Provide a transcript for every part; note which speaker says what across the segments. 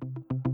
Speaker 1: Thank you.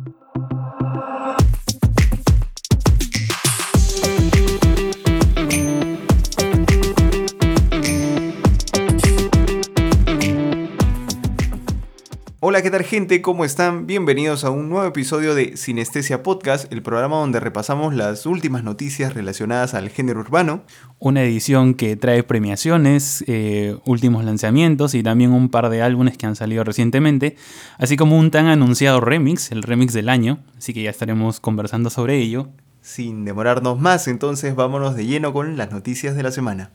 Speaker 1: Hola, ¿qué tal gente? ¿Cómo están? Bienvenidos a un nuevo episodio de Sinestesia Podcast, el programa donde repasamos las últimas noticias relacionadas al género urbano.
Speaker 2: Una edición que trae premiaciones, eh, últimos lanzamientos y también un par de álbumes que han salido recientemente, así como un tan anunciado remix, el remix del año, así que ya estaremos conversando sobre ello.
Speaker 1: Sin demorarnos más, entonces vámonos de lleno con las noticias de la semana.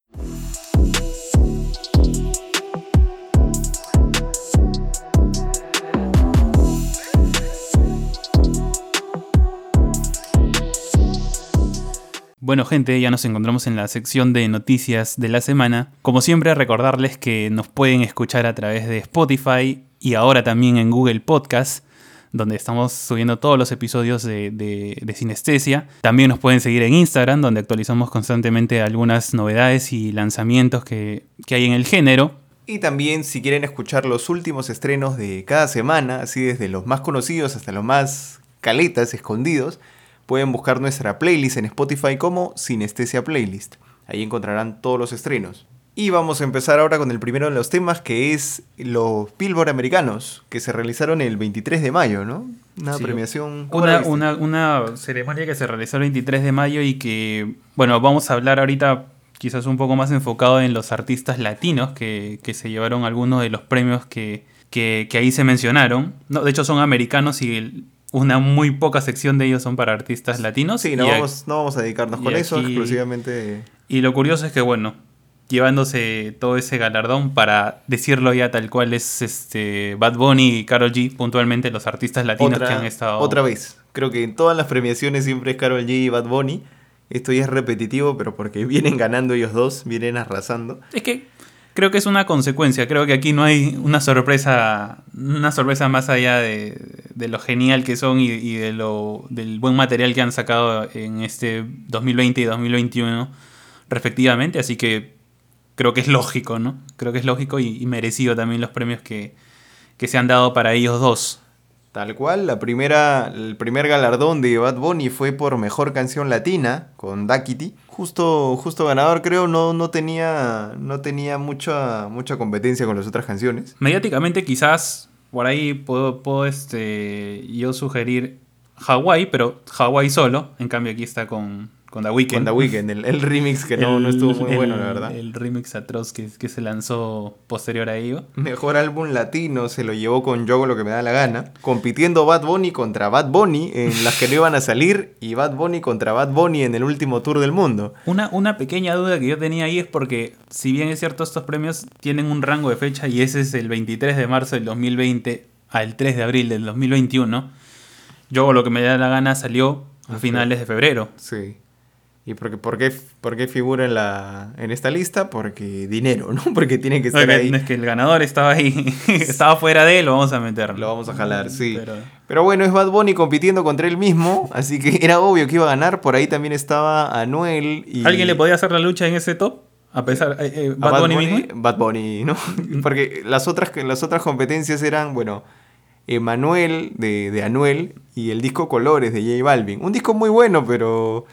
Speaker 2: Bueno gente, ya nos encontramos en la sección de noticias de la semana. Como siempre, recordarles que nos pueden escuchar a través de Spotify y ahora también en Google Podcast, donde estamos subiendo todos los episodios de, de, Sinestesia. También nos pueden seguir en Instagram, donde actualizamos constantemente algunas novedades y lanzamientos que, que hay en el género.
Speaker 1: Y también si quieren escuchar los últimos estrenos de cada semana, así desde los más conocidos hasta los más caletas, escondidos, pueden buscar nuestra playlist en Spotify como Sinestesia Playlist. Ahí encontrarán todos los estrenos. Y vamos a empezar ahora con el primero de los temas, que es los Billboard americanos, que se realizaron el 23 de mayo, ¿no? Una premiación.
Speaker 2: Una, una, una, ceremonia que se realizó el 23 de mayo y que, bueno, vamos a hablar ahorita quizás un poco más enfocado en los artistas latinos que, que se llevaron algunos de los premios que, que, que, ahí se mencionaron. No, de hecho, son americanos y una muy poca sección de ellos son para artistas latinos.
Speaker 1: Sí, no, vamos, no vamos a dedicarnos con eso exclusivamente.
Speaker 2: Y lo curioso es que, bueno, llevándose todo ese galardón para decirlo ya tal cual es este Bad Bunny y Carol G, puntualmente los artistas latinos que han estado.
Speaker 1: Otra vez. Creo que en todas las premiaciones siempre es Carol G y Bad Bunny. Esto ya es repetitivo, pero porque vienen ganando ellos dos, vienen arrasando.
Speaker 2: Es que creo que es una consecuencia. Creo que aquí no hay una sorpresa, una sorpresa más allá de, lo genial que son y, de lo, del buen material que han sacado en este 2020 y 2021 respectivamente. Así que creo que es lógico, ¿no? Creo que es lógico y, merecido también los premios que, que se han dado para ellos dos.
Speaker 1: Tal cual, la primera, el primer galardón de Bad Bunny fue por Mejor Canción Latina con Duckity. Justo, justo ganador creo, no, no tenía, no tenía mucha, mucha competencia con las otras canciones.
Speaker 2: Mediáticamente quizás por ahí puedo, puedo este, yo sugerir Hawaii, pero Hawaii solo. En cambio aquí está con, con The Weeknd.
Speaker 1: Con The Weeknd, el, remix que no, no, estuvo muy bueno, la verdad.
Speaker 2: El remix atroz que, que, se lanzó posterior a ello.
Speaker 1: Mejor álbum latino se lo llevó con Yo lo que me da la gana, compitiendo Bad Bunny contra Bad Bunny en las que no iban a salir y Bad Bunny contra Bad Bunny en el último tour del mundo.
Speaker 2: Una, una pequeña duda que yo tenía ahí es porque, si bien es cierto, estos premios tienen un rango de fecha y ese es el 23 de marzo del 2020 al 3 de abril del 2021, Yo lo que me da la gana salió a finales de febrero.
Speaker 1: Sí. ¿Y por qué, por qué, por qué figura en, la, en esta lista? Porque dinero, ¿no? Porque tiene que estar ahí.
Speaker 2: Es que el ganador estaba ahí, estaba fuera de él, lo vamos a meter.
Speaker 1: Lo vamos a jalar, sí. Pero... bueno, es Bad Bunny compitiendo contra él mismo, así que era obvio que iba a ganar. Por ahí también estaba Anuel y...
Speaker 2: ¿Alguien le podía hacer la lucha en ese top? A pesar, eh, eh, Bad, Bunny, mismo.
Speaker 1: Bad Bunny, ¿no? Porque las otras, las otras competencias eran, bueno, Emanuel de, de Anuel y el disco Colores de J Balvin. Un disco muy bueno, pero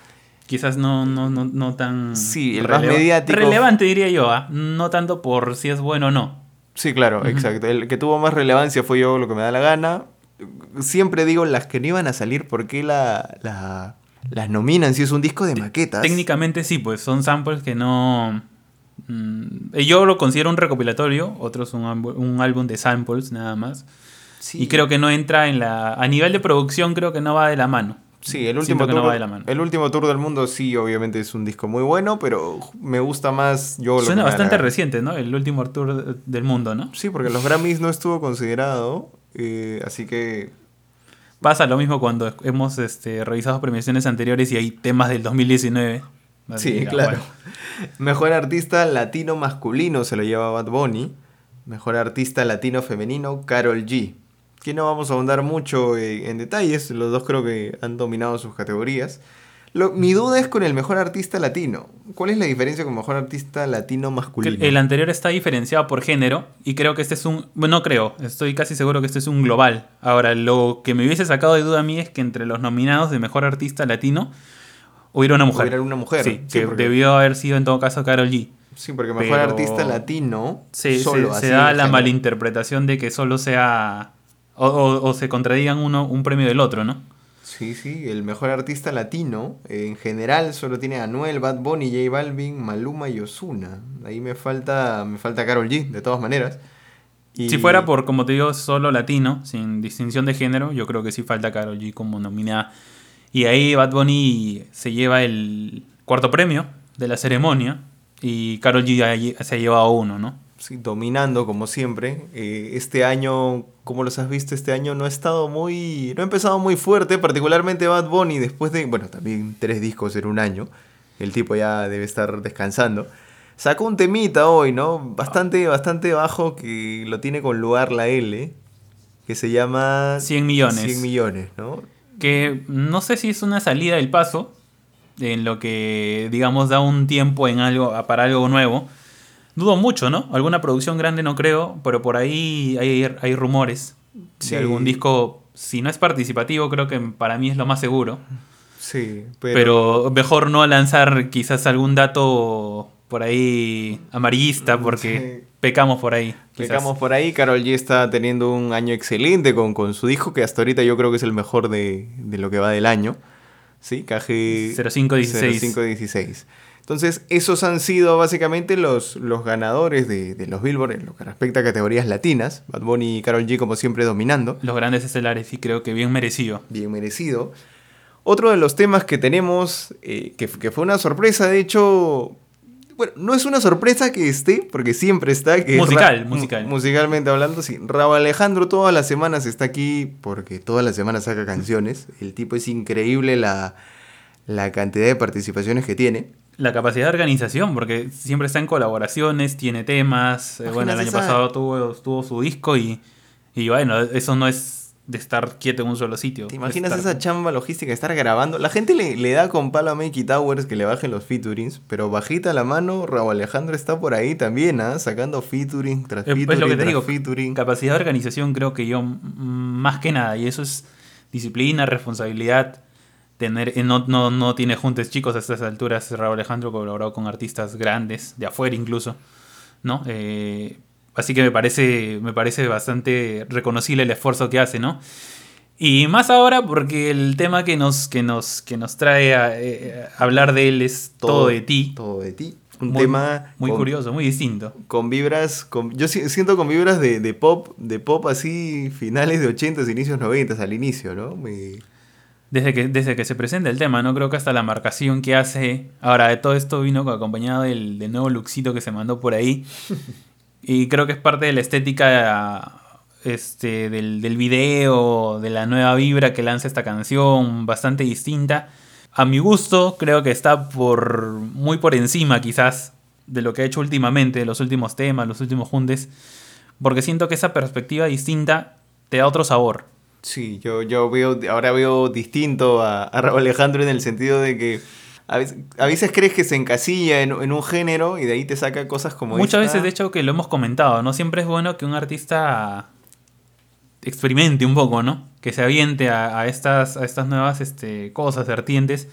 Speaker 2: quizás no, no, no, no tan
Speaker 1: sí, el mediático.
Speaker 2: relevante diría yo, ¿ah? no tanto por si es bueno o no.
Speaker 1: Sí, claro, exacto. El que tuvo más relevancia fue yo lo que me da la gana. Siempre digo las que no iban a salir, ¿por qué la, la, las nominan si es un disco de maquetas?
Speaker 2: Técnicamente sí, pues son samples que no... Mm, yo lo considero un recopilatorio, otros un, un álbum de samples nada más. Sí. Y creo que no entra en la... A nivel de producción creo que no va de la mano.
Speaker 1: Sí, el último, tour, el último tour del mundo sí, obviamente es un disco muy bueno, pero me gusta más yo
Speaker 2: Suena bastante reciente, ¿no? El último tour del mundo, ¿no?
Speaker 1: Sí, porque los Grammys no estuvo considerado, eh, así que...
Speaker 2: Pasa lo mismo cuando hemos este, revisado premiaciones anteriores y hay temas del 2019.
Speaker 1: Sí, claro. Mejor artista latino masculino se lo lleva Bad Bunny. Mejor artista latino femenino, Carol G que no vamos a ahondar mucho en detalles, los dos creo que han dominado sus categorías. Lo- mi duda es con el mejor artista latino. ¿Cuál es la diferencia con mejor artista latino masculino?
Speaker 2: El anterior está diferenciado por género y creo que este es un... Bueno, no creo, estoy casi seguro que este es un global. Ahora, lo que me hubiese sacado de duda a mí es que entre los nominados de mejor artista latino hubiera una mujer.
Speaker 1: Hubiera una mujer,
Speaker 2: Sí,
Speaker 1: sí,
Speaker 2: que
Speaker 1: porque-
Speaker 2: debió haber sido en todo caso Carol G.
Speaker 1: Sí, porque mejor
Speaker 2: Pero-
Speaker 1: artista latino
Speaker 2: Se, se-
Speaker 1: solo
Speaker 2: se
Speaker 1: así
Speaker 2: da la
Speaker 1: género.
Speaker 2: malinterpretación de que solo sea... O, o- o se contradigan uno un premio del otro, ¿no?
Speaker 1: Sí, sí, el mejor artista latino eh, en general solo tiene a Anuel, Bad Bunny, J Balvin, Maluma y Ozuna. Ahí me falta me falta Carol G, de todas maneras. Y-
Speaker 2: Si fuera por, como te digo, solo latino, sin distinción de género, yo creo que sí falta Karol G como nominada. Y ahí Bad Bunny se lleva el cuarto premio de la ceremonia y Karol G se ha llevado uno, ¿no?
Speaker 1: Sí, dominando como siempre. Eh, este año, como los has visto, este año no ha estado muy. No ha empezado muy fuerte, particularmente Bad Bunny, después de. Bueno, también tres discos en un año. El tipo ya debe estar descansando. Sacó un temita hoy, ¿no? Bastante, bastante bajo que lo tiene con lugar la L. Que se llama.
Speaker 2: 100 millones.
Speaker 1: 100 millones, ¿no?
Speaker 2: Que no sé si es una salida del paso, en lo que, digamos, da un tiempo en algo, para algo nuevo. Dudo mucho, ¿no? Alguna producción grande no creo, pero por ahí hay, hay rumores
Speaker 1: Sí.
Speaker 2: de algún disco. Si no es participativo, creo que para mí es lo más seguro.
Speaker 1: Sí,
Speaker 2: Pero,
Speaker 1: pero.
Speaker 2: mejor no lanzar quizás algún dato por ahí amarillista porque
Speaker 1: Sí.
Speaker 2: pecamos por ahí. quizás.
Speaker 1: Pecamos por ahí, Carol G está teniendo un año excelente con, con su disco, que hasta ahorita yo creo que es el mejor de, de lo que va del año. ¿Sí? KG
Speaker 2: 0516.
Speaker 1: 0516. Entonces, esos han sido básicamente los, los ganadores de, de los Billboard en lo que respecta a categorías latinas. Bad Bunny y Carol G, como siempre, dominando.
Speaker 2: Los grandes estelares y creo que bien merecido.
Speaker 1: Bien merecido. Otro de los temas que tenemos, eh, que, que fue una sorpresa, de hecho, bueno, no es una sorpresa que esté, porque siempre está. Que
Speaker 2: Musical, musical.
Speaker 1: mu- Musicalmente hablando, sí. Raúl Alejandro todas las semanas está aquí, porque todas las semanas saca canciones. El tipo es increíble la, la cantidad de participaciones que tiene.
Speaker 2: La capacidad de organización, porque siempre está en colaboraciones, tiene temas. eh, bueno, el año pasado tuvo, tuvo su disco y, y bueno, eso no es de estar quieto en un solo sitio.
Speaker 1: ¿Te imaginas
Speaker 2: Estar-
Speaker 1: esa chamba logística de estar grabando? La gente le, le da con palo a Makey Towers que le bajen los featurings, pero bajita la mano, Raúl Alejandro está por ahí también, ¿ah? Sacando featuring tras featuring
Speaker 2: es lo que te digo,
Speaker 1: featuring.
Speaker 2: capacidad de organización creo que yo más que nada, y eso es disciplina, responsabilidad, tener, eh, no, no, no tiene juntes chicos a estas alturas, Raúl Alejandro colaborado con artistas grandes, de afuera incluso, ¿no? Eh, así que me parece, me parece bastante reconocible el esfuerzo que hace, ¿no? Y más ahora porque el tema que nos, que nos, que nos trae a eh, hablar de él es todo, de ti.
Speaker 1: Todo de ti. Un
Speaker 2: Muy-
Speaker 1: tema
Speaker 2: muy
Speaker 1: con,
Speaker 2: curioso, muy distinto.
Speaker 1: con vibras, con, yo si- siento con vibras de, de pop, de pop así finales de 80s, inicios 90s al inicio, ¿no? Me-
Speaker 2: Desde que, desde que se presenta el tema, ¿no? Creo que hasta la marcación que hace. Ahora, de todo esto vino acompañado del, del nuevo luxito que se mandó por ahí. y creo que es parte de la estética este, del, del video, de la nueva vibra que lanza esta canción, bastante distinta. A mi gusto, creo que está por muy por encima, quizás, de lo que ha hecho últimamente, de los últimos temas, los últimos juntes. Porque siento que esa perspectiva distinta te da otro sabor.
Speaker 1: Sí, yo, yo veo, ahora veo distinto a, a Raúl Alejandro en el sentido de que a veces, a veces crees que se encasilla en, en un género y de ahí te saca cosas como
Speaker 2: Muchas
Speaker 1: esta.
Speaker 2: veces, de hecho, que lo hemos comentado, ¿no? Siempre es bueno que un artista experimente un poco, ¿no? Que se aviente a, a estas, a estas nuevas este, cosas, vertientes.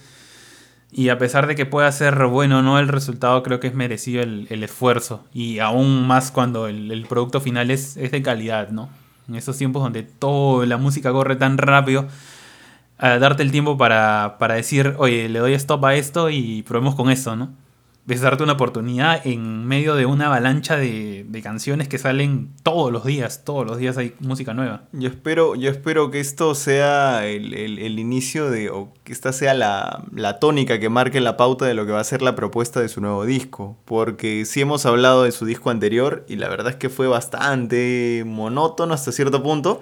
Speaker 2: Y a pesar de que pueda ser bueno o no el resultado, creo que es merecido el, el esfuerzo. Y aún más cuando el, el producto final es, es de calidad, ¿no? En esos tiempos donde toda la música corre tan rápido, a darte el tiempo para, para decir, oye, le doy stop a esto y probemos con esto, ¿no? Es darte una oportunidad en medio de una avalancha de, de canciones que salen todos los días, todos los días hay música nueva.
Speaker 1: Yo espero, yo espero que esto sea el, el- el inicio de, o que esta sea la, la tónica que marque la pauta de lo que va a ser la propuesta de su nuevo disco. Porque sí hemos hablado de su disco anterior y la verdad es que fue bastante monótono hasta cierto punto.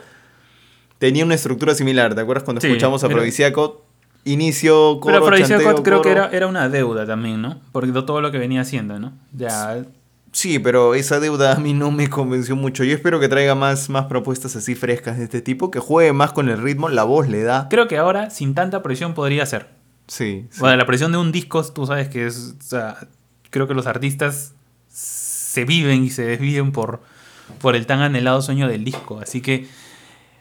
Speaker 1: Tenía una estructura similar, ¿te acuerdas cuando
Speaker 2: Sí,
Speaker 1: escuchamos a Prodiciaco? Inicio, coro,
Speaker 2: Pero Aphrodisiac
Speaker 1: chanteo,
Speaker 2: creo que era, era una deuda también, ¿no? Porque todo lo que venía haciendo, ¿no? Ya,
Speaker 1: Sí, pero esa deuda a mí no me convenció mucho. Yo espero que traiga más, más propuestas así frescas de este tipo, que juegue más con el ritmo, la voz le da.
Speaker 2: creo que ahora, sin tanta presión, podría ser.
Speaker 1: Sí. sí.
Speaker 2: Bueno, la presión de un disco, tú sabes que es. O sea, creo que los artistas se viven y se desviven por, por el tan anhelado sueño del disco. Así que.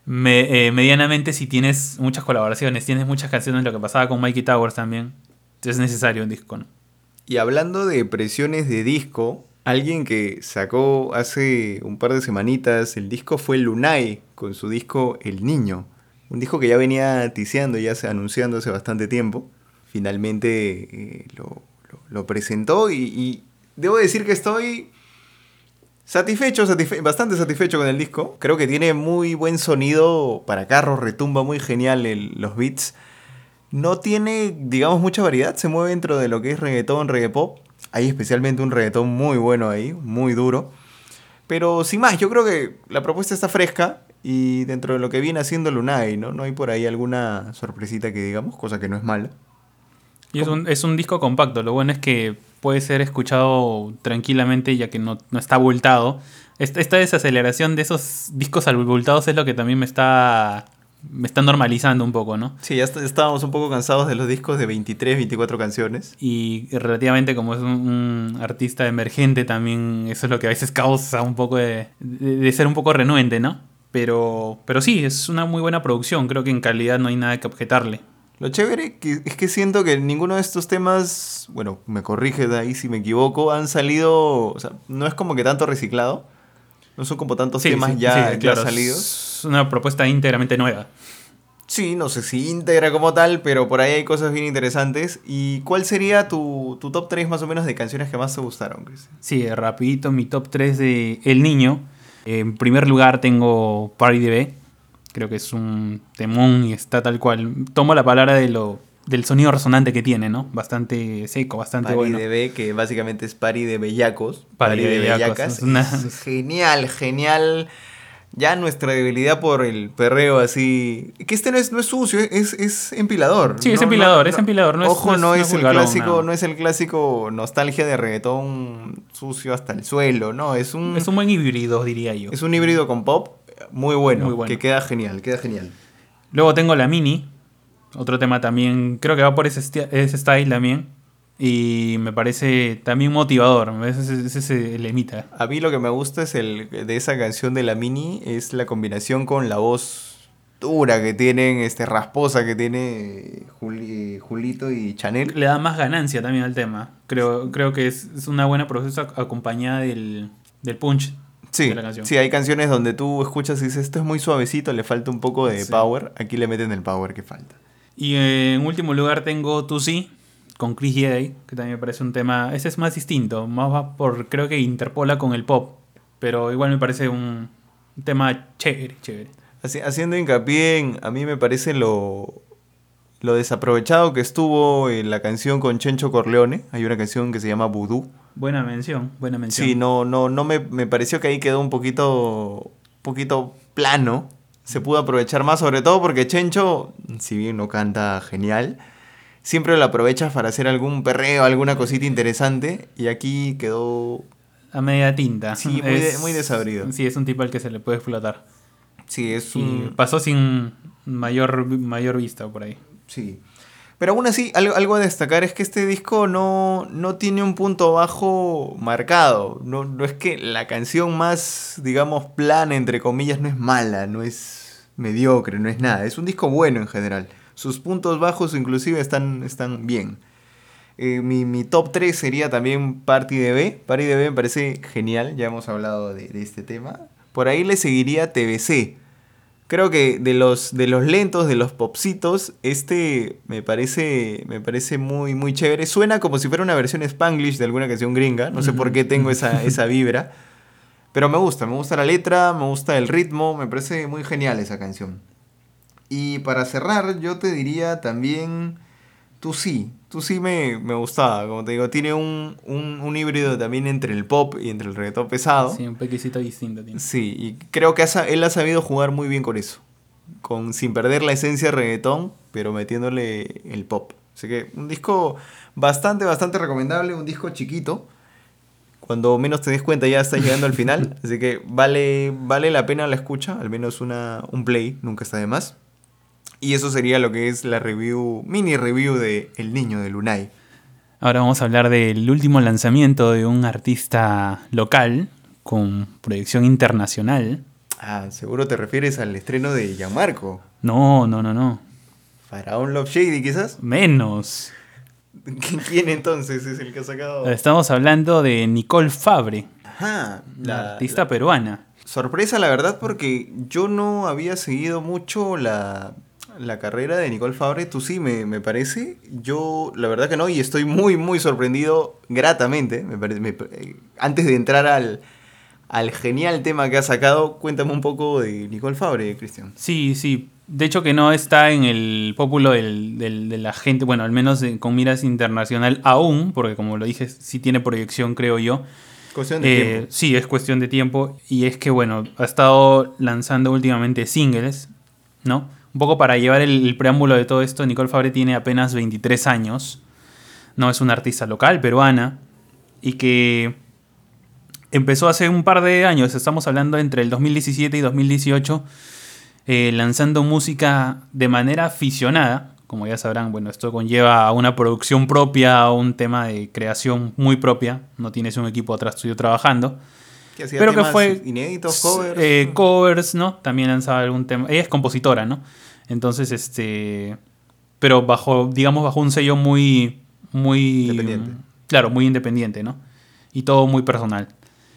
Speaker 2: Eh, medianamente, si tienes muchas colaboraciones, tienes muchas canciones, lo que pasaba con Mikey Towers también, es necesario un disco, ¿no?
Speaker 1: Y hablando de presiones de disco, alguien que sacó hace un par de semanitas el disco fue Lunay con su disco El Niño. Un disco que ya venía tiseando, ya anunciando hace bastante tiempo. Finalmente eh, lo, presentó y debo decir que estoy satisfecho, satisfe- bastante satisfecho con el disco. Creo que tiene muy buen sonido para carros, retumba muy genial los beats. No tiene, digamos, mucha variedad. Se mueve dentro de lo que es reggaetón, reggaepop. Hay especialmente un reggaetón muy bueno ahí, muy duro. Pero sin más, yo creo que la propuesta está fresca y dentro de lo que viene haciendo Lunay, ¿no? No hay por ahí alguna sorpresita que digamos, cosa que no es mala.
Speaker 2: Y es un, es un disco compacto, lo bueno es que puede ser escuchado tranquilamente ya que no, no está abultado. Esta, esta desaceleración de esos discos abultados es lo que también me está, me está normalizando un poco, ¿no?
Speaker 1: Sí, ya est- estábamos un poco cansados de los discos de 23, 24 canciones.
Speaker 2: Y relativamente como es un, un artista emergente también eso es lo que a veces causa un poco de, de- de ser un poco renuente, ¿no? Pero, pero sí, es una muy buena producción, creo que en calidad no hay nada que objetarle.
Speaker 1: Lo chévere que- es que siento que ninguno de estos temas, bueno, me corrige de ahí si me equivoco, han salido, o sea, no es como que tanto reciclado. No son como tantos
Speaker 2: Sí,
Speaker 1: temas
Speaker 2: sí,
Speaker 1: ya,
Speaker 2: sí,
Speaker 1: ya
Speaker 2: claro,
Speaker 1: salidos.
Speaker 2: Es una propuesta íntegramente nueva.
Speaker 1: Sí, no sé si íntegra como tal, pero por ahí hay cosas bien interesantes. ¿Y cuál sería tu, tu top 3 más o menos de canciones que más te gustaron, Cristian?
Speaker 2: Sí, rapidito, mi top 3 de El Niño. En primer lugar tengo Party DB. Creo que es un temón y está tal cual. Tomo la palabra de lo, del sonido resonante que tiene, ¿no? Bastante seco, bastante
Speaker 1: Pari
Speaker 2: bueno.
Speaker 1: de B, que básicamente es Pari de Bellacos.
Speaker 2: Pari de es una-
Speaker 1: Es genial, genial. Ya nuestra debilidad por el perreo así. Que este no es, no es sucio, es, es empilador.
Speaker 2: Sí, es empilador,
Speaker 1: no-
Speaker 2: es empilador, no
Speaker 1: Ojo,
Speaker 2: no es-
Speaker 1: el clásico,
Speaker 2: no.
Speaker 1: no es el clásico nostalgia de reggaetón sucio hasta el suelo, no. Es un,
Speaker 2: Es un buen híbrido, diría yo.
Speaker 1: es un híbrido con pop muy bueno,
Speaker 2: Muy bueno.
Speaker 1: Que queda genial, queda genial.
Speaker 2: Luego tengo la Mini. Otro tema también, creo que va por ese, ese style también. Y me parece también motivador. Ese es ese lemita.
Speaker 1: A mí lo que me gusta es el de esa canción de la mini es la combinación con la voz dura que tienen, este rasposa que tiene Juli- Julito y Chanel.
Speaker 2: Le da más ganancia también al tema. Creo, creo que es, es una buena propuesta acompañada del, del punch
Speaker 1: Sí,
Speaker 2: de la canción.
Speaker 1: sí, hay canciones donde tú escuchas y dices, esto es muy suavecito, le falta un poco de
Speaker 2: Sí.
Speaker 1: power. Aquí le meten el power que falta.
Speaker 2: Y eh, en último lugar tengo Tu Sí, con Chris Yeh, que también me parece un tema. Ese es más distinto, más va por. Creo que interpola con el pop. Pero igual me parece un, un tema chévere, chévere.
Speaker 1: Haci- haciendo hincapié en, a mí me parece lo, lo desaprovechado que estuvo en la canción con Chencho Corleone. Hay una canción que se llama Voodoo.
Speaker 2: Buena mención, buena mención.
Speaker 1: Sí, no, no, no me, me pareció que ahí quedó un poquito, poquito plano. Se pudo aprovechar más, sobre todo porque Chencho, si bien no canta genial, siempre lo aprovecha para hacer algún perreo, alguna cosita interesante. Y aquí quedó.
Speaker 2: A media tinta.
Speaker 1: Sí, muy de- muy desabrido.
Speaker 2: Sí, es un tipo al que se le puede explotar.
Speaker 1: Sí, es
Speaker 2: Y pasó sin mayor, mayor vista por ahí.
Speaker 1: Sí. Pero aún así, algo, algo a destacar es que este disco no, no tiene un punto bajo marcado. No, no es que la canción más, digamos, plana, entre comillas, no es mala, no es mediocre, no es nada. Es un disco bueno en general. Sus puntos bajos inclusive están, están bien. Eh, mi, mi top 3 sería también Party DB. Party DB me parece genial, ya hemos hablado de, de este tema. Por ahí le seguiría TBC. Creo que de los, de los lentos, de los popsitos, este me parece, me parece muy, muy chévere. Suena como si fuera una versión spanglish de alguna canción gringa. No sé por qué tengo esa, esa vibra. Pero me gusta, me gusta la letra, me gusta el ritmo, me parece muy genial esa canción. Y para cerrar, yo te diría también, tú sí, tú sí me, me gustaba, como te digo, tiene un, un, un híbrido también entre el pop y entre el reggaetón pesado.
Speaker 2: Sí, un pequecito distinto tiene.
Speaker 1: Sí, y creo que él ha sabido jugar muy bien con eso. Con, sin perder la esencia de reggaetón, pero metiéndole el pop. Así que un disco bastante, bastante recomendable, un disco chiquito. Cuando menos te des cuenta ya está llegando al final. Así que vale, vale la pena la escucha, al menos una, un play, nunca está de más. Y eso sería lo que es la review, mini review de El Niño de Lunay.
Speaker 2: Ahora vamos a hablar del último lanzamiento de un artista local con proyección internacional.
Speaker 1: Ah, seguro te refieres al estreno de Gianmarco.
Speaker 2: No, no, no, no.
Speaker 1: Faraón Love Shady, quizás.
Speaker 2: Menos.
Speaker 1: ¿Quién entonces es el que ha sacado?
Speaker 2: Estamos hablando de Nicole Fabre,
Speaker 1: Ajá,
Speaker 2: la artista peruana.
Speaker 1: Sorpresa, la verdad, porque yo no había seguido mucho la, la carrera de Nicole Fabre. Tú sí, me, me parece. Yo, la verdad que no, y estoy muy, muy sorprendido gratamente. Me parece, me- eh, antes de entrar al, al genial tema que ha sacado, cuéntame un poco de Nicole Fabre, Cristian.
Speaker 2: Sí, sí. De hecho que no está en el pópulo del- del- de la gente, bueno, al menos en- con miras internacional aún, porque como lo dije, sí tiene proyección, creo yo.
Speaker 1: Cuestión de
Speaker 2: Eh,
Speaker 1: tiempo.
Speaker 2: sí, es cuestión de tiempo. Y es que, bueno, ha estado lanzando últimamente singles, ¿no? Un poco para llevar el, preámbulo de todo esto, Nicole Fabre tiene apenas 23 años. No es una artista local, peruana. Y que empezó hace un par de años, estamos hablando entre el 2017 y 2018, eh, lanzando música de manera aficionada. Como ya sabrán, bueno, esto conlleva a una producción propia, a un tema de creación muy propia. No tienes un equipo atrás tuyo trabajando.
Speaker 1: Que hacía
Speaker 2: pero que fue-
Speaker 1: Inéditos, covers.
Speaker 2: Eh, covers, ¿no? También lanzaba algún tema. Ella es compositora, ¿no? Entonces, este. Pero bajo, digamos, bajo un sello muy. Muy.
Speaker 1: Independiente.
Speaker 2: Claro, muy independiente, ¿no? Y todo muy personal.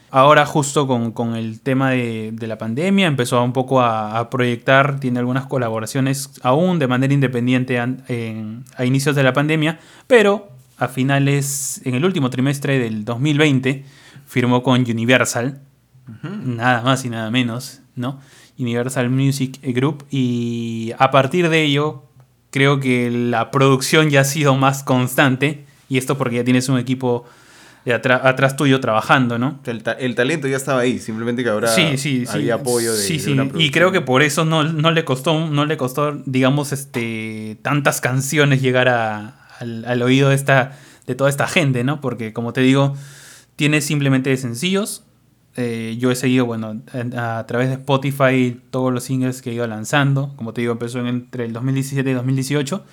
Speaker 2: Ahora, justo con, con el tema de, de la pandemia, empezó un poco a, a proyectar, tiene algunas colaboraciones aún de manera independiente en- a inicios de la pandemia, pero a finales, en el último trimestre del 2020, firmó con Universal, nada más y nada menos, ¿no? Universal Music Group, y a partir de ello, creo que la producción ya ha sido más constante, y esto porque ya tienes un equipo de atrás tuyo trabajando, ¿no?
Speaker 1: El, ta- el talento ya estaba ahí, simplemente que ahora
Speaker 2: Sí, sí, sí.
Speaker 1: había apoyo de,
Speaker 2: Sí,
Speaker 1: de
Speaker 2: sí.
Speaker 1: una
Speaker 2: Y creo que por eso no, no le costó, no le costó, digamos, este, tantas canciones llegar a- al, al oído de esta, de toda esta gente, ¿no? Porque como te digo, tiene simplemente sencillos. Eh, yo he seguido, bueno, en- a, través de Spotify todos los singles que he ido lanzando. Como te digo, empezó en- entre el 2017 y 2018.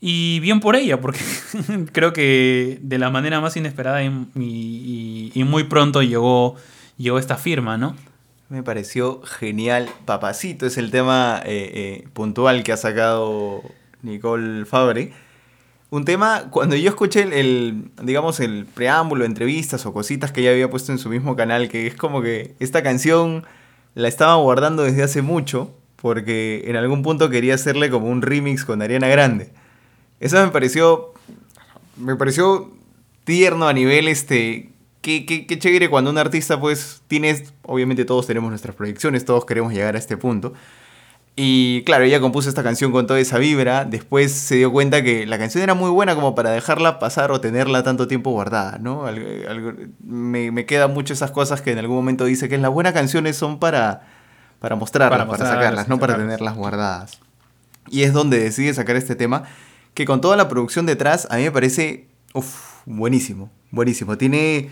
Speaker 2: Y bien por ella, porque creo que de la manera más inesperada y muy pronto llegó, llegó esta firma, ¿no?
Speaker 1: Me pareció genial. Papacito es el tema eh, eh, puntual que ha sacado Nicole Fabre. Un tema, cuando yo escuché el, digamos, el preámbulo, entrevistas o cositas que ella había puesto en su mismo canal, que es como que esta canción la estaba guardando desde hace mucho, porque en algún punto quería hacerle como un remix con Ariana Grande. Eso me pareció, me pareció tierno a nivel este, qué, qué, qué chévere cuando un artista pues tienes, obviamente todos tenemos nuestras proyecciones, todos queremos llegar a este punto. Y claro, ella compuso esta canción con toda esa vibra, después se dio cuenta que la canción era muy buena como para dejarla pasar o tenerla tanto tiempo guardada, ¿no? Algo- algo- me, me quedan mucho esas cosas que en algún momento dice que las buenas canciones son para, para mostrarlas,
Speaker 2: Para
Speaker 1: sacarlas, no para
Speaker 2: sacarlas.
Speaker 1: tenerlas guardadas. Y es donde decide sacar este tema, que con toda la producción detrás, a mí me parece uf, buenísimo, buenísimo. Tiene,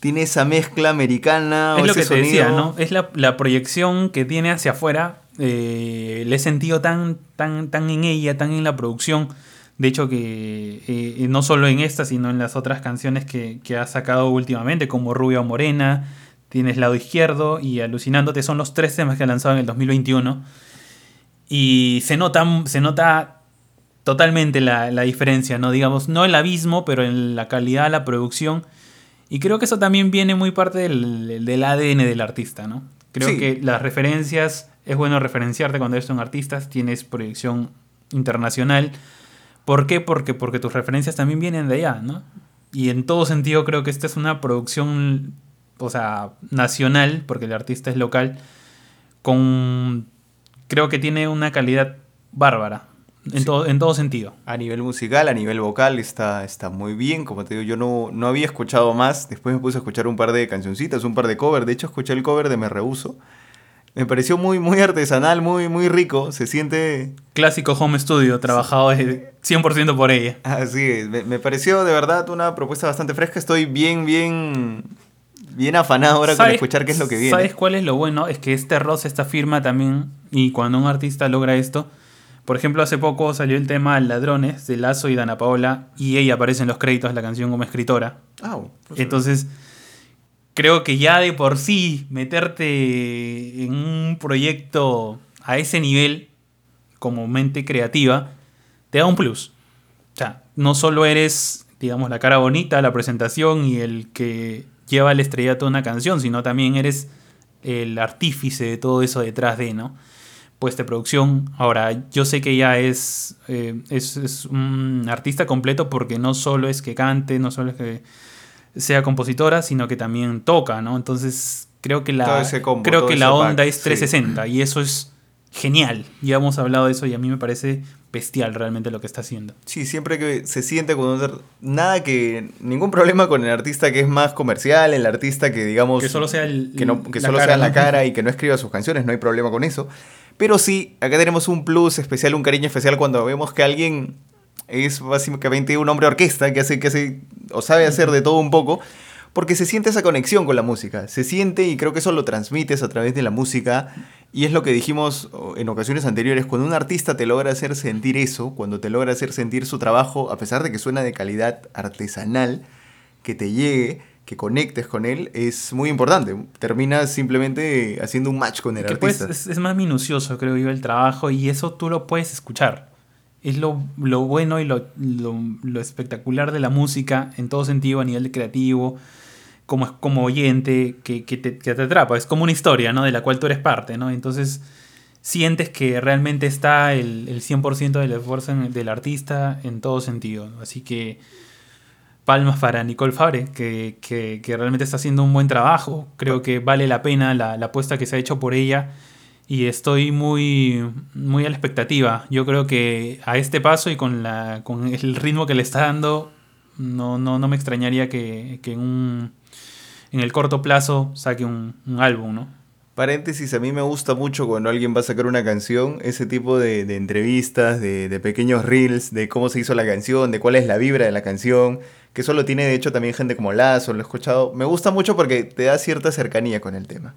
Speaker 1: tiene esa mezcla americana. o
Speaker 2: Es lo que
Speaker 1: ese
Speaker 2: te decía,
Speaker 1: sonido-
Speaker 2: ¿no? Es la, la proyección que tiene hacia afuera. eh, le he sentido tan, tan, tan en ella, tan en la producción. De hecho, que eh, no solo en esta, sino en las otras canciones que, que ha sacado últimamente, como Rubia o Morena, Tienes Lado Izquierdo y Alucinándote, son los tres temas que ha lanzado en el 2021. Y se nota, se nota totalmente la, la diferencia, ¿no? Digamos, no el abismo, pero en la calidad, la producción. Y creo que eso también viene muy parte del, del ADN del artista, ¿no? Creo
Speaker 1: Sí.
Speaker 2: que las referencias, es bueno referenciarte cuando eres un artista, tienes proyección internacional. ¿Por qué? Porque, porque tus referencias también vienen de allá, ¿no? Y en todo sentido creo que esta es una producción, o sea, nacional, porque el artista es local, con... Creo que tiene una calidad bárbara, en,
Speaker 1: Sí.
Speaker 2: todo, en todo sentido.
Speaker 1: A nivel musical, a nivel vocal, está, está muy bien. Como te digo, yo no, no había escuchado más. Después me puse a escuchar un par de cancioncitas, un par de covers. De hecho, escuché el cover de Me Rehuso. Me pareció muy, muy artesanal, muy, muy rico. Se siente
Speaker 2: Clásico home studio, trabajado de 100% por ella.
Speaker 1: así. es. Me, me pareció de verdad una propuesta bastante fresca. Estoy bien, bien, bien afanado ahora con
Speaker 2: ¿Sabes-
Speaker 1: escuchar qué es lo que viene.
Speaker 2: ¿Sabes cuál es lo bueno? Es que este roce, esta firma también, y cuando un artista logra esto, Por ejemplo, hace poco salió el tema Ladrones de Lazo y Dana Paola y ella aparece en los créditos de la canción como escritora.
Speaker 1: Ah,
Speaker 2: Entonces, creo que ya de por sí meterte en un proyecto a ese nivel como mente creativa te da un plus. O sea, no solo eres, digamos, la cara bonita, la presentación y el que lleva el estrellato de una canción, sino también eres el artífice de todo eso detrás de, ¿no? Pues de producción. Ahora, yo sé que ella es, eh, es, es, un artista completo porque no solo es que cante, no solo es que sea compositora, sino que también toca, ¿no? Entonces, creo que la, creo que la onda es 360 y eso es genial. Ya hemos hablado de eso y a mí me parece bestial realmente lo que está haciendo.
Speaker 1: Sí, siempre que se siente con nada que ningún problema con el artista que es más comercial, el artista que digamos
Speaker 2: que solo sea el,
Speaker 1: que, no, que solo sea la cara y que no escriba sus canciones, no hay problema con eso. Pero sí, acá tenemos un plus especial, un cariño especial cuando vemos que alguien es básicamente un hombre orquesta que hace que hace o sabe hacer de todo un poco porque se siente esa conexión con la música, se siente y creo que eso lo transmites a través de la música. Y es lo que dijimos en ocasiones anteriores, cuando un artista te logra hacer sentir eso, cuando te logra hacer sentir su trabajo, a pesar de que suena de calidad artesanal, que te llegue, que conectes con él, es muy importante. Terminas simplemente haciendo un match con el artista.
Speaker 2: Pues es, más minucioso, creo yo, el trabajo y eso tú lo puedes escuchar. Es lo, bueno y lo, lo espectacular de la música en todo sentido, a nivel creativo, como, como oyente que, que, te, que, te, atrapa. Es como una historia, ¿no? De la cual tú eres parte, ¿no? Entonces sientes que realmente está el, el 100% del esfuerzo del artista en todo sentido. Así que palmas para Nicole Fabre, que, que, realmente está haciendo un buen trabajo. Creo que vale la pena la, la, apuesta que se ha hecho por ella. Y estoy muy, muy a la expectativa. Yo creo que a este paso y con, la, con el ritmo que le está dando, no, no, no me extrañaría que, que en un en el corto plazo saque un, álbum, ¿no?
Speaker 1: Paréntesis, a mí me gusta mucho cuando alguien va a sacar una canción, ese tipo de, entrevistas, de, pequeños reels, de cómo se hizo la canción, de cuál es la vibra de la canción, que eso lo tiene de hecho también gente como Lazo, lo he escuchado. Me gusta mucho porque te da cierta cercanía con el tema.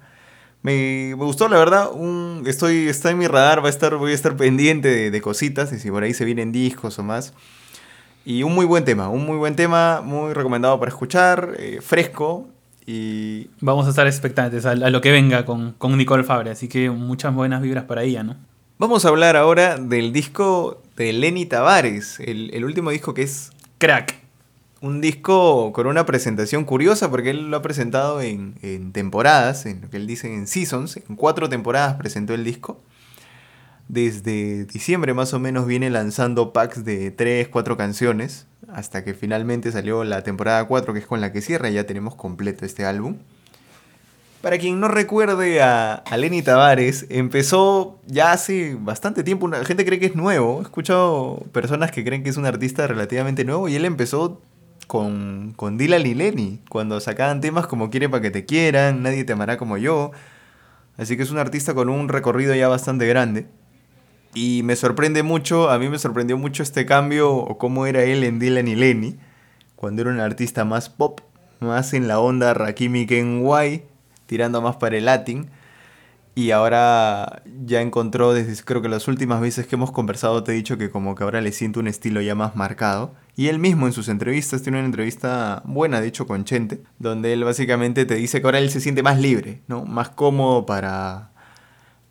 Speaker 1: Me, gustó, la verdad, un, estoy, está en mi radar, va a estar, voy a estar pendiente de, de cositas, y si por ahí se vienen discos o más. Y un muy buen tema, un muy buen tema, muy recomendado para escuchar, eh, fresco, y
Speaker 2: vamos a estar expectantes a, lo que venga con, Nicole Fabre, así que muchas buenas vibras para ella, ¿no?
Speaker 1: Vamos a hablar ahora del disco de Lenny Tavares, el, último disco que es
Speaker 2: Crack.
Speaker 1: Un disco con una presentación curiosa porque él lo ha presentado en, en temporadas, en lo que él dice en seasons, en cuatro temporadas presentó el disco desde diciembre más o menos viene lanzando packs de 3, 4 canciones, hasta que finalmente salió la temporada 4, que es con la que cierra, y ya tenemos completo este álbum. Para quien no recuerde a, Lenny Tavares, empezó ya hace bastante tiempo. La gente cree que es nuevo. He escuchado personas que creen que es un artista relativamente nuevo y él empezó con, con Dylan y Lenny, cuando sacaban temas como Quiere para que te quieran, Nadie te amará como yo. Así que es un artista con un recorrido ya bastante grande. Y me sorprende mucho, a mí me sorprendió mucho este cambio o cómo era él en Dylan y Lenny, cuando era un artista más pop, más en la onda Rakimi Kenway, tirando más para el latín. Y ahora ya encontró, desde creo que las últimas veces que hemos conversado te he dicho que como que ahora le siento un estilo ya más marcado. Y él mismo en sus entrevistas tiene una entrevista buena, de hecho, con Chente, donde él básicamente te dice que ahora él se siente más libre, ¿no? Más cómodo para,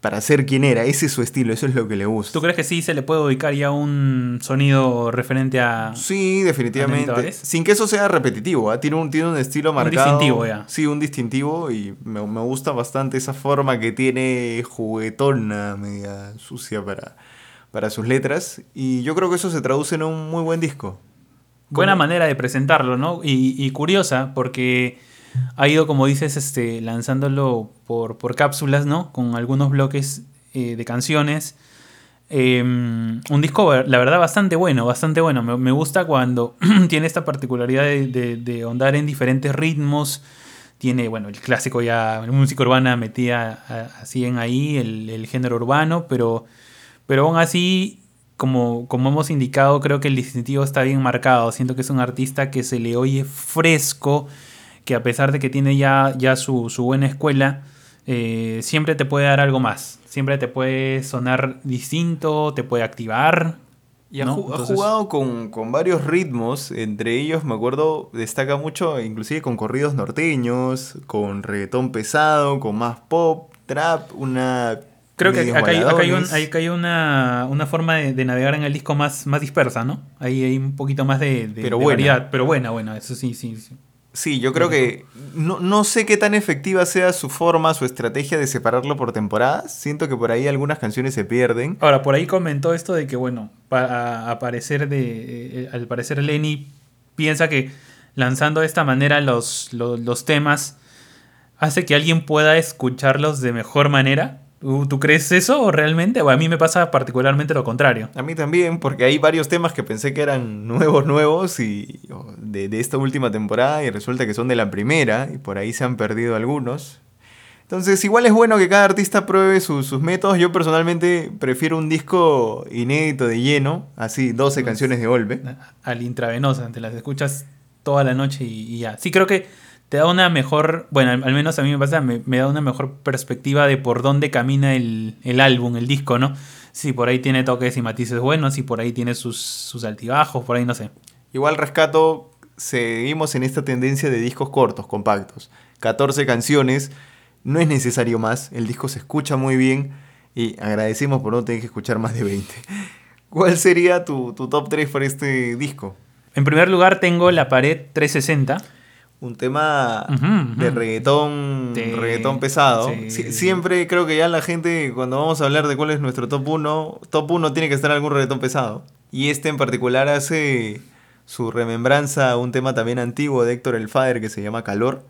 Speaker 1: para ser quien era. Ese es su estilo, eso es lo que le gusta.
Speaker 2: ¿Tú crees que sí se le puede ubicar ya un sonido referente a.
Speaker 1: Sí, definitivamente. Sin que eso sea repetitivo, ¿ah? tiene, un, tiene un estilo marcado. Un distintivo ya. Sí, un distintivo y me, gusta bastante esa forma que tiene juguetona, media sucia para, para sus letras. Y yo creo que eso se traduce en un muy buen disco.
Speaker 2: Buena manera de presentarlo, ¿no? y curiosa, porque ha ido, como dices, este, lanzándolo por, por cápsulas, ¿no? Con algunos bloques eh, de canciones. Em, un disco, la verdad, bastante bueno, bastante bueno. Me, gusta cuando tiene esta particularidad de, de, de, ondar en diferentes ritmos. Tiene, bueno, el clásico ya, la música urbana metía así en ahí, el, el, género urbano, pero, pero aún así, como, como hemos indicado, creo que el distintivo está bien marcado. Siento que es un artista que se le oye fresco, que a pesar de que tiene ya, ya su, buena escuela, eh, siempre te puede dar algo más. Siempre te puede sonar distinto, te puede activar.
Speaker 1: Y ha,
Speaker 2: ¿no?
Speaker 1: ju- ha
Speaker 2: Entonces-
Speaker 1: jugado con, con varios ritmos, entre ellos me acuerdo, destaca mucho inclusive con corridos norteños, con reggaetón pesado, con más pop, trap, una...
Speaker 2: Creo que acá hay, acá hay, un- acá hay una, una forma de, de navegar en el disco más, más dispersa, ¿no? Ahí hay un poquito más de, de-
Speaker 1: Pero
Speaker 2: de variedad. Pero buena, buena, eso sí, sí. sí.
Speaker 1: Sí, yo creo que no, no sé qué tan efectiva sea su forma, su estrategia de separarlo por temporadas. Siento que por ahí algunas canciones se pierden.
Speaker 2: Ahora, por ahí comentó esto de que, bueno, para a parecer de, eh, al parecer Lenny piensa que lanzando de esta manera los, los, los temas hace que alguien pueda escucharlos de mejor manera. ¿Tú, tú crees eso o realmente? O a mí me pasa particularmente lo contrario.
Speaker 1: A mí también, porque hay varios temas que pensé que eran nuevos, nuevos y de, de esta última temporada y resulta que son de la primera y por ahí se han perdido algunos. Entonces, igual es bueno que cada artista pruebe su- sus métodos. Yo personalmente prefiero un disco inédito de lleno, así 12 canciones de golpe.
Speaker 2: Al intravenosa, te las escuchas toda la noche y, y ya. Sí, creo que te da una mejor, bueno, al, al menos a mí me pasa, me, me da una mejor perspectiva de por dónde camina el, el álbum, el disco, ¿no? Si por ahí tiene toques y matices buenos, si por ahí tiene sus, sus altibajos, por ahí no sé.
Speaker 1: Igual rescato, seguimos en esta tendencia de discos cortos, compactos. 14 canciones, no es necesario más, el disco se escucha muy bien y agradecemos por no tener que escuchar más de 20. ¿Cuál sería tu, tu top 3 para este disco?
Speaker 2: En primer lugar tengo La Pared 360.
Speaker 1: Un tema de reggaetón,
Speaker 2: Sí,
Speaker 1: reggaetón pesado.
Speaker 2: sí.
Speaker 1: Sie- siempre creo que ya la gente, cuando vamos a hablar de cuál es nuestro top 1, top 1 tiene que estar algún reggaetón pesado. Y este en particular hace su remembranza a un tema también antiguo de Héctor El Father que se llama Calor.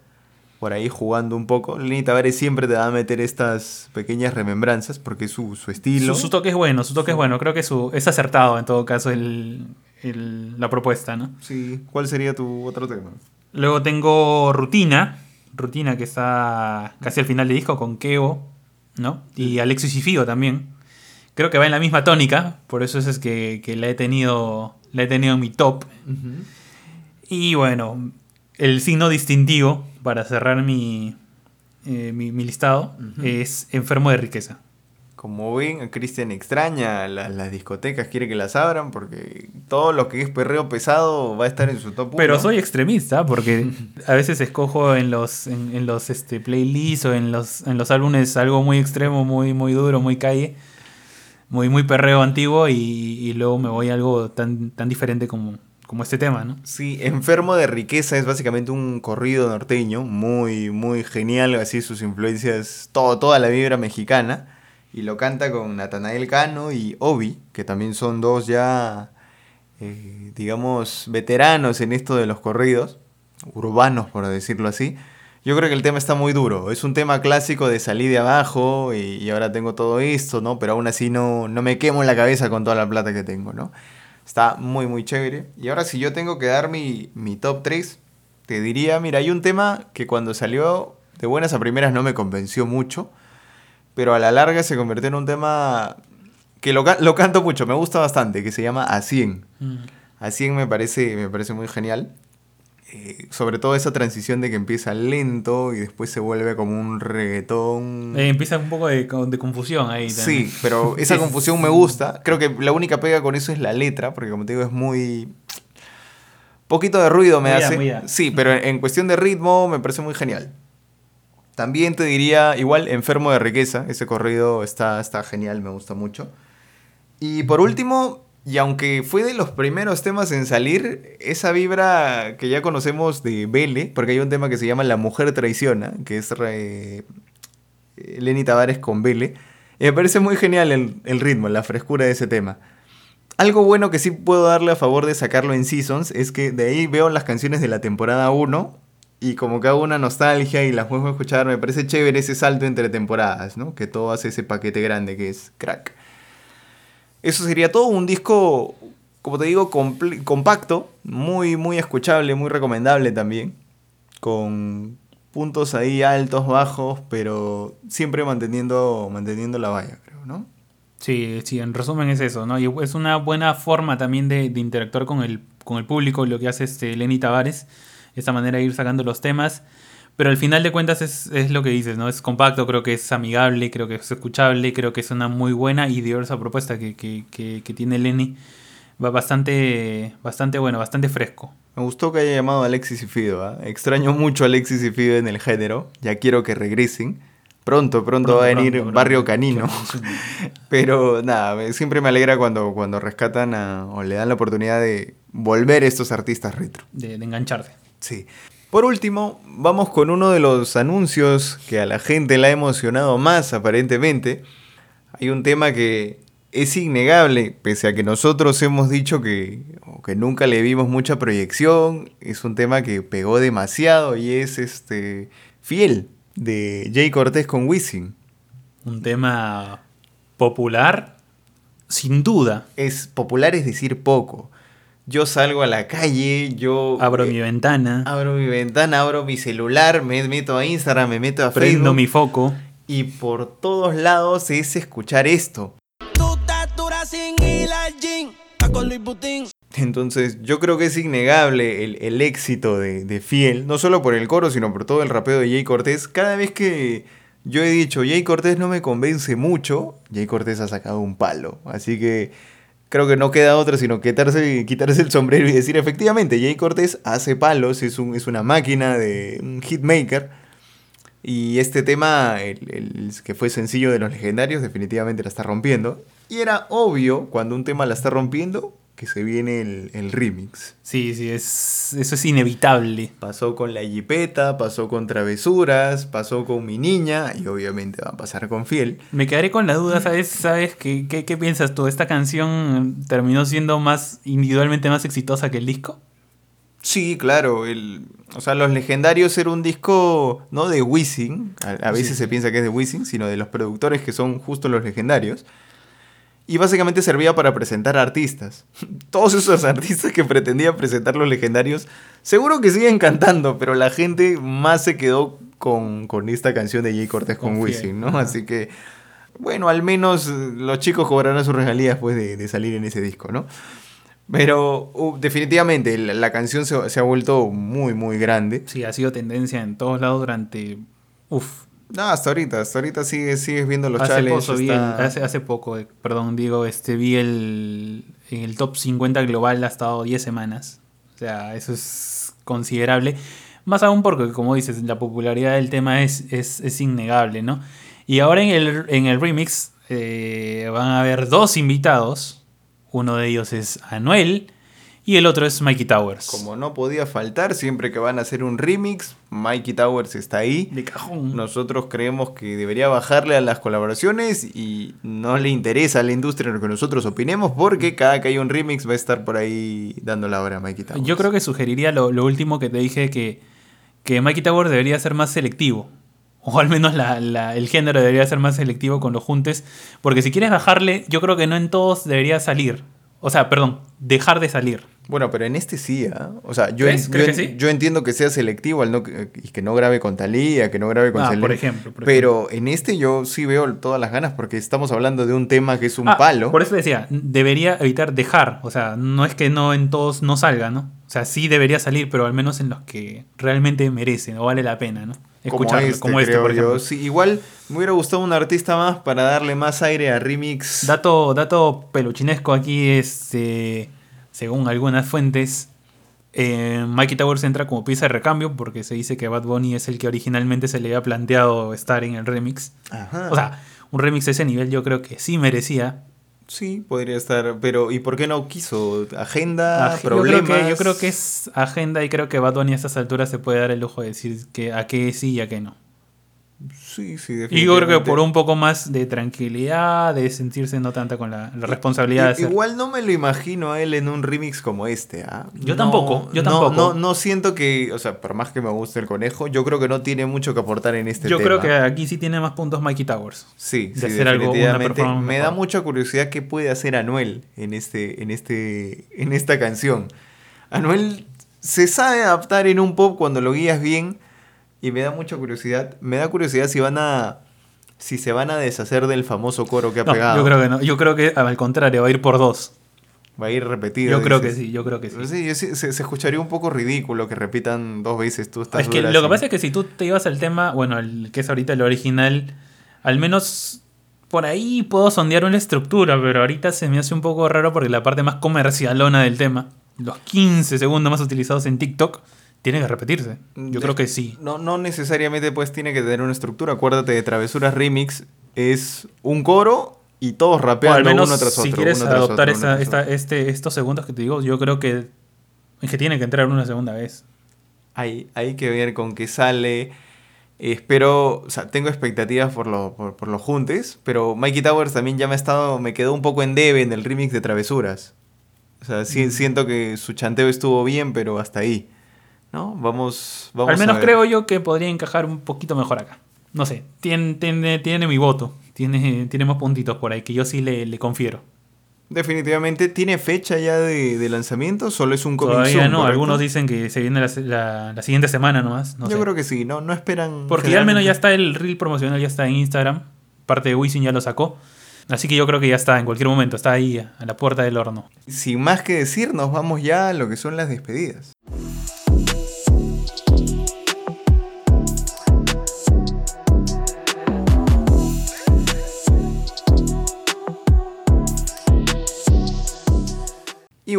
Speaker 1: Por ahí jugando un poco. Lenny Tavares siempre te va a meter estas pequeñas remembranzas porque su, su estilo.
Speaker 2: Su, su toque es bueno, su toque es bueno. Creo que su, es acertado en todo caso el, el- la propuesta, ¿no?
Speaker 1: Sí. ¿Cuál sería tu otro tema?
Speaker 2: Luego tengo Rutina. Rutina que está casi al final del disco con Keo, ¿no? Y Alexis y Figo también. Creo que va en la misma tónica, por eso es que, que la he tenido la he tenido en mi top. Y bueno, el signo distintivo para cerrar mi, eh, mi, mi listado es Enfermo de Riqueza.
Speaker 1: Como ven, a Cristian extraña la- las discotecas, quiere que las abran porque todo lo que es perreo pesado va a estar en su top 1.
Speaker 2: Pero soy extremista porque a veces escojo en los, en, en los este, playlists o en los, en los álbumes algo muy extremo, muy, muy duro, muy calle, muy, muy perreo antiguo y, y luego me voy a algo tan, tan diferente como, como este tema, ¿no?
Speaker 1: Sí, Enfermo de Riqueza es básicamente un corrido norteño, muy, muy genial, así sus influencias, todo, toda la vibra mexicana. Y lo canta con Natanael Cano y Obi, que también son dos ya, eh, digamos, veteranos en esto de los corridos, urbanos por decirlo así. Yo creo que el tema está muy duro. Es un tema clásico de salir de abajo y, ahora tengo todo esto, ¿no? Pero aún así no, no me quemo la cabeza con toda la plata que tengo, ¿no? Está muy, muy chévere. Y ahora si yo tengo que dar mi, mi top 3, te diría, mira, hay un tema que cuando salió de buenas a primeras no me convenció mucho, pero a la larga se convirtió en un tema que lo, lo canto mucho, me gusta bastante, que se llama A 100. A 100 me parece, me parece muy genial. Eh, sobre todo esa transición de que empieza lento y después se vuelve como un reggaetón.
Speaker 2: Eh, empieza un poco de, de confusión ahí. también.
Speaker 1: Sí, pero esa confusión me gusta. Creo que la única pega con eso es la letra, porque como te digo, es muy... Poquito de ruido me
Speaker 2: Muy
Speaker 1: hace.
Speaker 2: ya.
Speaker 1: Sí, pero en cuestión de ritmo me parece muy genial. También te diría, igual, Enfermo de Riqueza. Ese corrido está, está genial, me gusta mucho. Y por último, y aunque fue de los primeros temas en salir, esa vibra que ya conocemos de Vele, porque hay un tema que se llama La Mujer Traiciona, que es re- Lenny Tavares con Vele. Y me parece muy genial el, el ritmo, la frescura de ese tema. Algo bueno que sí puedo darle a favor de sacarlo en Seasons es que de ahí veo las canciones de la temporada 1 y como que hago una nostalgia y las vuelvo a escuchar. Me parece chévere ese salto entre temporadas, ¿no? Que todo hace ese paquete grande que es crack. Eso sería todo un disco, como te digo, compacto, muy, muy escuchable, muy recomendable también. Con puntos ahí altos, bajos, pero siempre manteniendo, manteniendo la valla, creo, ¿no?
Speaker 2: Sí, sí, en resumen es eso, ¿no? Y es una buena forma también de, de interactuar con el, con el público, lo que hace este Lenny Tavares, esta manera de ir sacando los temas. Pero al final de cuentas es, es lo que dices, ¿no? Es compacto, creo que es amigable, creo que es escuchable, creo que es una muy buena y diversa propuesta que, que, que, que tiene Lenny. Va bastante, bastante bueno, bastante fresco.
Speaker 1: Me gustó que haya llamado a Alexis y Fido. ¿ah? Extraño mucho a Alexis y Fido en el género. Ya quiero que regresen. Pronto, pronto, va a venir
Speaker 2: pronto,
Speaker 1: Barrio
Speaker 2: pronto.
Speaker 1: Canino. Pero nada, siempre me alegra cuando, cuando rescatan a- o le dan la oportunidad de volver estos artistas retro.
Speaker 2: De, de engancharse.
Speaker 1: Sí. Por último, vamos con uno de los anuncios que a la gente la ha emocionado más aparentemente. Hay un tema que es innegable, pese a que nosotros hemos dicho que, que nunca le vimos mucha proyección, es un tema que pegó demasiado y es este Fiel de Jay Cortés con Wisin.
Speaker 2: Un tema popular, sin duda.
Speaker 1: Es popular es decir poco. Yo salgo a la calle, yo
Speaker 2: Abro
Speaker 1: eh,
Speaker 2: mi ventana,
Speaker 1: abro mi ventana, abro mi celular, me meto a Instagram, me meto a
Speaker 2: prendo
Speaker 1: Facebook
Speaker 2: mi foco.
Speaker 1: y por todos lados es escuchar esto. Entonces yo creo que es innegable el, el éxito de, de Fiel, no solo por el coro, sino por todo el rapeo de Jay Cortés. Cada vez que yo he dicho Jay Cortés no me convence mucho, Jay Cortés ha sacado un palo. Así que creo que no queda otra sino quitarse, quitarse el sombrero y decir efectivamente, Jay Cortés hace palos, es, un, es una máquina de un hitmaker. Y este tema, el, el que fue sencillo de los legendarios, definitivamente la está rompiendo. Y era obvio, cuando un tema la está rompiendo, que se viene el, el remix.
Speaker 2: Sí, sí, es, eso es inevitable.
Speaker 1: Pasó con La Jipeta, pasó con Travesuras, pasó con Mi Niña, y obviamente va a pasar con Fiel.
Speaker 2: Me quedaré con la duda, ¿sabes? ¿Sabes qué, qué, qué piensas tú? ¿Esta canción terminó siendo más individualmente más exitosa que el disco?
Speaker 1: Sí, claro, el, o sea, Los Legendarios era un disco no de Wisin, a, a veces
Speaker 2: Sí.
Speaker 1: se piensa que es de Wisin, sino de los productores que son justo Los Legendarios. Y básicamente servía para presentar artistas. Todos esos artistas que pretendían presentar los legendarios, seguro que siguen cantando, pero la gente más se quedó con, con esta canción de Jay Cortés con, Wisin, ¿no? Así que, bueno, al menos los chicos cobrarán sus regalías pues, de, de salir en ese disco, ¿no? Pero uh, definitivamente la, la canción se, se ha vuelto muy, muy grande.
Speaker 2: Sí, ha sido tendencia en todos lados durante... Uf,
Speaker 1: No, hasta ahorita, hasta ahorita sigues, sigues viendo los
Speaker 2: hace,
Speaker 1: challenges.
Speaker 2: poco vi el-
Speaker 1: está-
Speaker 2: hace, hace poco, eh, perdón, digo, este, vi el, en el top 50 global ha estado 10 semanas. O sea, eso es considerable. Más aún porque, como dices, la popularidad del tema es, es, es innegable, ¿no? Y ahora en el, en el remix eh, van a haber dos invitados. Uno de ellos es Anuel y el otro es Mikey Towers.
Speaker 1: Como no podía faltar, siempre que van a hacer un remix, Mikey Towers está ahí.
Speaker 2: de cajón.
Speaker 1: Nosotros creemos que debería bajarle a las colaboraciones y no le interesa a la industria lo que nosotros opinemos porque cada que hay un remix va a estar por ahí dando la hora a Mikey Towers.
Speaker 2: Yo creo que sugeriría lo, lo último que te dije, que, que Mikey Tower debería ser más selectivo. O al menos la- la- el género debería ser más selectivo con los juntes. Porque si quieres bajarle, yo creo que no en todos debería salir. O sea, perdón, dejar de salir.
Speaker 1: Bueno, pero en este sí, ¿ah? O sea, yo,
Speaker 2: ¿Crees?
Speaker 1: en-
Speaker 2: ¿Crees
Speaker 1: yo,
Speaker 2: que
Speaker 1: en-
Speaker 2: sí?
Speaker 1: yo entiendo que sea selectivo al no, y que no grabe con Talía, que no grabe con
Speaker 2: Ah,
Speaker 1: Selena.
Speaker 2: por ejemplo, por
Speaker 1: pero en este yo sí veo todas las ganas porque estamos hablando de un tema que es un
Speaker 2: Ah,
Speaker 1: palo.
Speaker 2: Por eso decía, debería evitar dejar. O sea, no es que no en todos no salga, ¿no? O sea, sí debería salir, pero al menos en los que realmente merecen o vale la pena, ¿no? Escucharlo, como este,
Speaker 1: creo
Speaker 2: por ejemplo.
Speaker 1: Sí, igual me hubiera gustado un artista más para darle más aire a remix.
Speaker 2: Dato, dato peluchinesco aquí es, eh, según algunas fuentes, eh, Mikey Towers entra como pieza de recambio porque se dice que Bad Bunny es el que originalmente se le había planteado estar en el remix.
Speaker 1: Ajá.
Speaker 2: O sea, un remix de ese nivel yo creo que sí merecía.
Speaker 1: sí, podría estar. Pero ¿y por qué no quiso? Agenda,
Speaker 2: Aj- yo, creo
Speaker 1: problemas.
Speaker 2: que, yo creo que es agenda y creo que Bad Bunny a estas alturas se puede dar el lujo de decir que a qué sí y a qué no.
Speaker 1: Sí, sí,
Speaker 2: Y yo creo que
Speaker 1: definitivamente.
Speaker 2: por un poco más de tranquilidad, de sentirse no tanta con la, la responsabilidad de
Speaker 1: I-
Speaker 2: hacer.
Speaker 1: Igual no me lo imagino a él en un remix como este. ¿ah?
Speaker 2: Yo
Speaker 1: No,
Speaker 2: tampoco, yo tampoco.
Speaker 1: No, no siento que, o sea, por más que me guste el conejo, yo creo que no tiene mucho que aportar en este
Speaker 2: Yo
Speaker 1: tema.
Speaker 2: creo que aquí sí tiene más puntos Mikey Towers.
Speaker 1: Sí,
Speaker 2: de
Speaker 1: sí,
Speaker 2: hacer algo,
Speaker 1: definitivamente.
Speaker 2: performance
Speaker 1: Me da mucha curiosidad qué puede hacer Anuel en, este, en, este, en esta canción. Anuel se sabe adaptar en un pop cuando lo guías bien y me da mucha curiosidad. Me da curiosidad si van a si se van a deshacer del famoso coro que ha
Speaker 2: No,
Speaker 1: pegado.
Speaker 2: yo creo que no. Yo creo que al contrario, va a ir por dos.
Speaker 1: Va a ir repetido.
Speaker 2: Yo creo que sí, yo creo que sí.
Speaker 1: Sí, sí- se, se escucharía un poco ridículo que repitan dos veces tú estás
Speaker 2: Es que lo que pasa es que si tú te ibas al tema, bueno, el que es ahorita el original, al menos por ahí puedo sondear una estructura, pero ahorita se me hace un poco raro porque la parte más comercialona del tema, los 15 segundos más utilizados en TikTok, tiene que repetirse. Yo
Speaker 1: De-
Speaker 2: creo que sí.
Speaker 1: No, no necesariamente pues tiene que tener una estructura. Acuérdate de Travesuras Remix. Es un coro y todos
Speaker 2: O
Speaker 1: rapeando
Speaker 2: al menos
Speaker 1: uno tras otro.
Speaker 2: si quieres adoptar
Speaker 1: otro,
Speaker 2: esta- este, estos segundos que te digo, yo creo que es que tiene que entrar una segunda vez.
Speaker 1: Hay, hay que ver con qué sale. Espero, o sea, tengo expectativas por, lo, por, por los juntes, pero Mikey Towers también ya me ha estado, me quedó un poco en debe en el remix de Travesuras. O sea, sí-
Speaker 2: Mm.
Speaker 1: siento que su chanteo estuvo bien, pero hasta ahí. ¿No? Vamos, vamos
Speaker 2: Al menos
Speaker 1: a ver.
Speaker 2: creo yo que podría encajar un poquito mejor acá. No sé, tiene, tiene, tiene mi voto. Tiene, tiene más puntitos por ahí que yo sí le, le confiero.
Speaker 1: Definitivamente, ¿tiene fecha ya de, de lanzamiento? Solo es un coming
Speaker 2: Todavía
Speaker 1: soon,
Speaker 2: no,
Speaker 1: ¿correcto?
Speaker 2: algunos dicen que se viene la, la- la siguiente semana nomás. No
Speaker 1: Yo
Speaker 2: sé.
Speaker 1: creo que sí, no, no esperan.
Speaker 2: Porque ya al menos ya está el reel promocional, ya está en Instagram. Parte de Wisin ya lo sacó. Así que yo creo que ya está en cualquier momento, está ahí a la puerta del horno.
Speaker 1: Sin más que decir, nos vamos ya a lo que son las despedidas.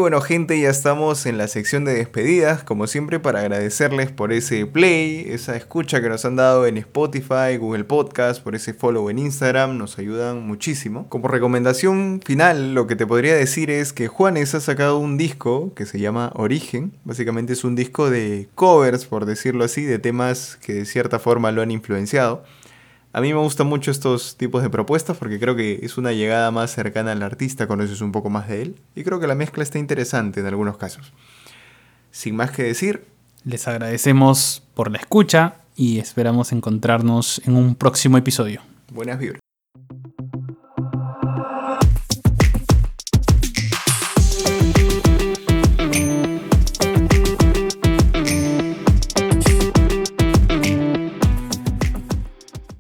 Speaker 1: Bueno, gente, ya estamos en la sección de despedidas, como siempre, para agradecerles por ese play, esa escucha que nos han dado en Spotify, Google Podcast, por ese follow en Instagram, nos ayudan muchísimo. Como recomendación final, lo que te podría decir es que Juanes ha sacado un disco que se llama Origen. Básicamente es un disco de covers, por decirlo así, de temas que de cierta forma lo han influenciado. A mí me gustan mucho estos tipos de propuestas porque creo que es una llegada más cercana al artista, conoces un poco más de él y creo que la mezcla está interesante en algunos casos. Sin más que decir,
Speaker 2: Les agradecemos por la escucha y esperamos encontrarnos en un próximo episodio.
Speaker 1: buenas vibras.